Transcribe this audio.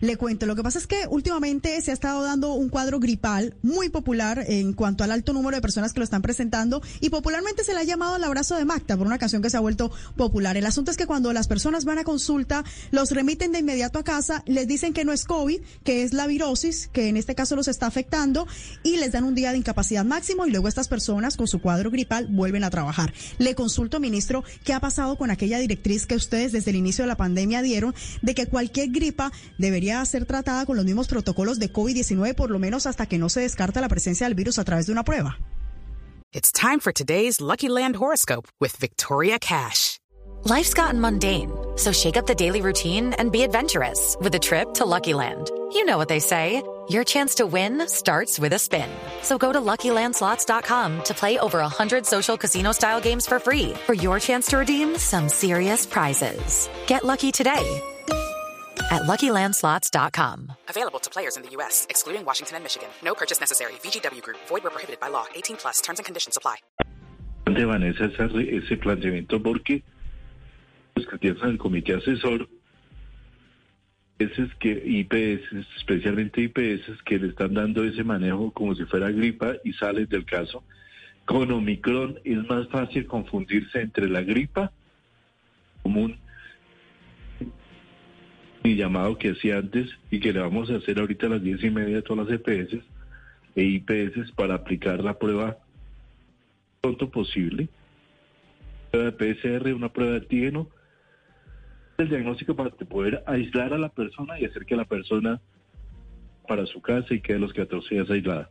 Le cuento, lo que pasa es que últimamente se ha estado dando un cuadro gripal muy popular en cuanto al alto número de personas que lo están presentando y popularmente se le ha llamado el abrazo de Magda por una canción que se ha vuelto popular. El asunto es que cuando las personas van a consulta, los remiten de inmediato a casa, les dicen que no es COVID, que es la virosis, que en este caso los está afectando y les dan un día de incapacidad máximo y luego estas personas con su cuadro gripal vuelven a trabajar. Le consulto, ministro, qué ha pasado con aquella directriz que ustedes desde el inicio de la pandemia dieron de que cualquier gripa debería ser tratada con los mismos protocolos de COVID-19 por lo menos hasta que no se descarta la presencia del virus a través de una prueba. It's time for today's Lucky Land horoscope with Victoria Cash. Life's gotten mundane, so shake up the daily routine and be adventurous with a trip to Lucky Land. You know what they say. Your chance to win starts with a spin. So go to LuckyLandSlots.com to play over 100 social casino-style games for free for your chance to redeem some serious prizes. Get lucky today at LuckyLandSlots.com. Available to players in the U.S., excluding Washington and Michigan. No purchase necessary. VGW Group. Void where prohibited by law. 18 plus. Terms and conditions apply. De Vanessa, ese, ese planteamiento porque los que tienen el comité asesor es que IPS, especialmente IPS, que le están dando ese manejo como si fuera gripa y sales del caso. Con Omicron es más fácil confundirse entre la gripa común mi llamado que hacía antes y que le vamos a hacer ahorita a las diez y media a todas las EPS e IPS para aplicar la prueba pronto posible. Prueba de PCR, una prueba de antígeno, el diagnóstico para poder aislar a la persona y hacer que la persona para su casa y quede los 14 días aislada.